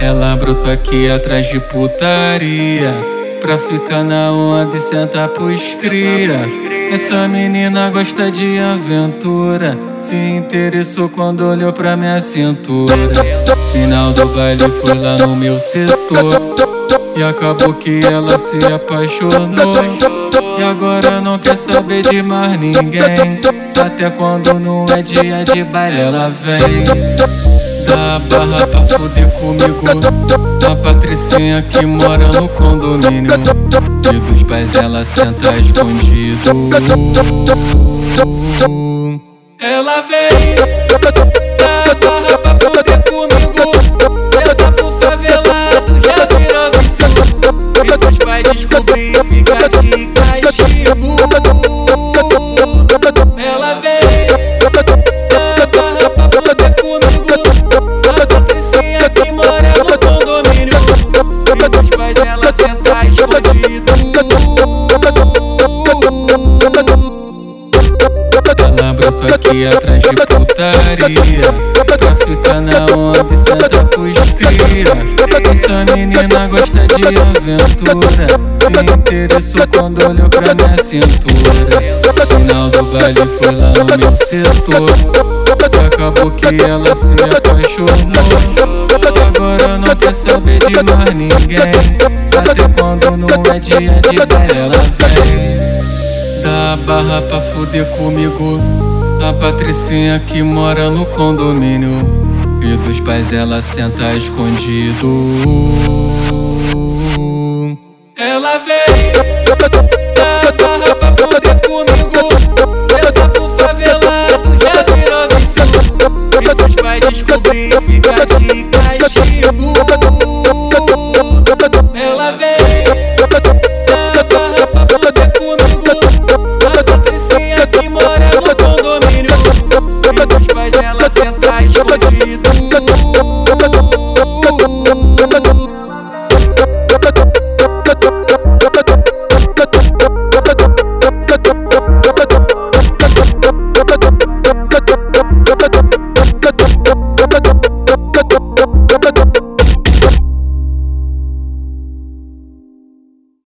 Ela brotou aqui atrás de putaria. Pra ficar na onda e sentar pros cria. Essa menina gosta de aventura. Se interessou quando olhou pra minha cintura. Final do baile foi lá no meu setor. E acabou que ela se apaixonou. E agora não quer saber de mais ninguém. Até quando não é dia de baile ela vem da barra pra foder comigo. A Patricinha que mora no condomínio. E dos pais ela senta escondido. Ela vem da barra pra foder comigo. Senta pro favelado, já virou vício E seus pais descobrir fica de Pais ela senta escondido. Ela brotou aqui atrás de putaria. Pra ficar na onda e senta pros Essa menina gosta de aventura. Se interessou quando olhou pra minha cintura. Final do baile foi lá no meu setor. Acabou que ela se apaixonou. Agora não quer saber de mais ninguém. Até quando não é dia de baile ela vem Da barra pra fuder comigo. A Patricinha que mora no condomínio E dos pais ela senta escondido. Ela vem Da barra pra fuder comigo. Senta pro favelado, já virou vício E seus pais descobrir fica de castigo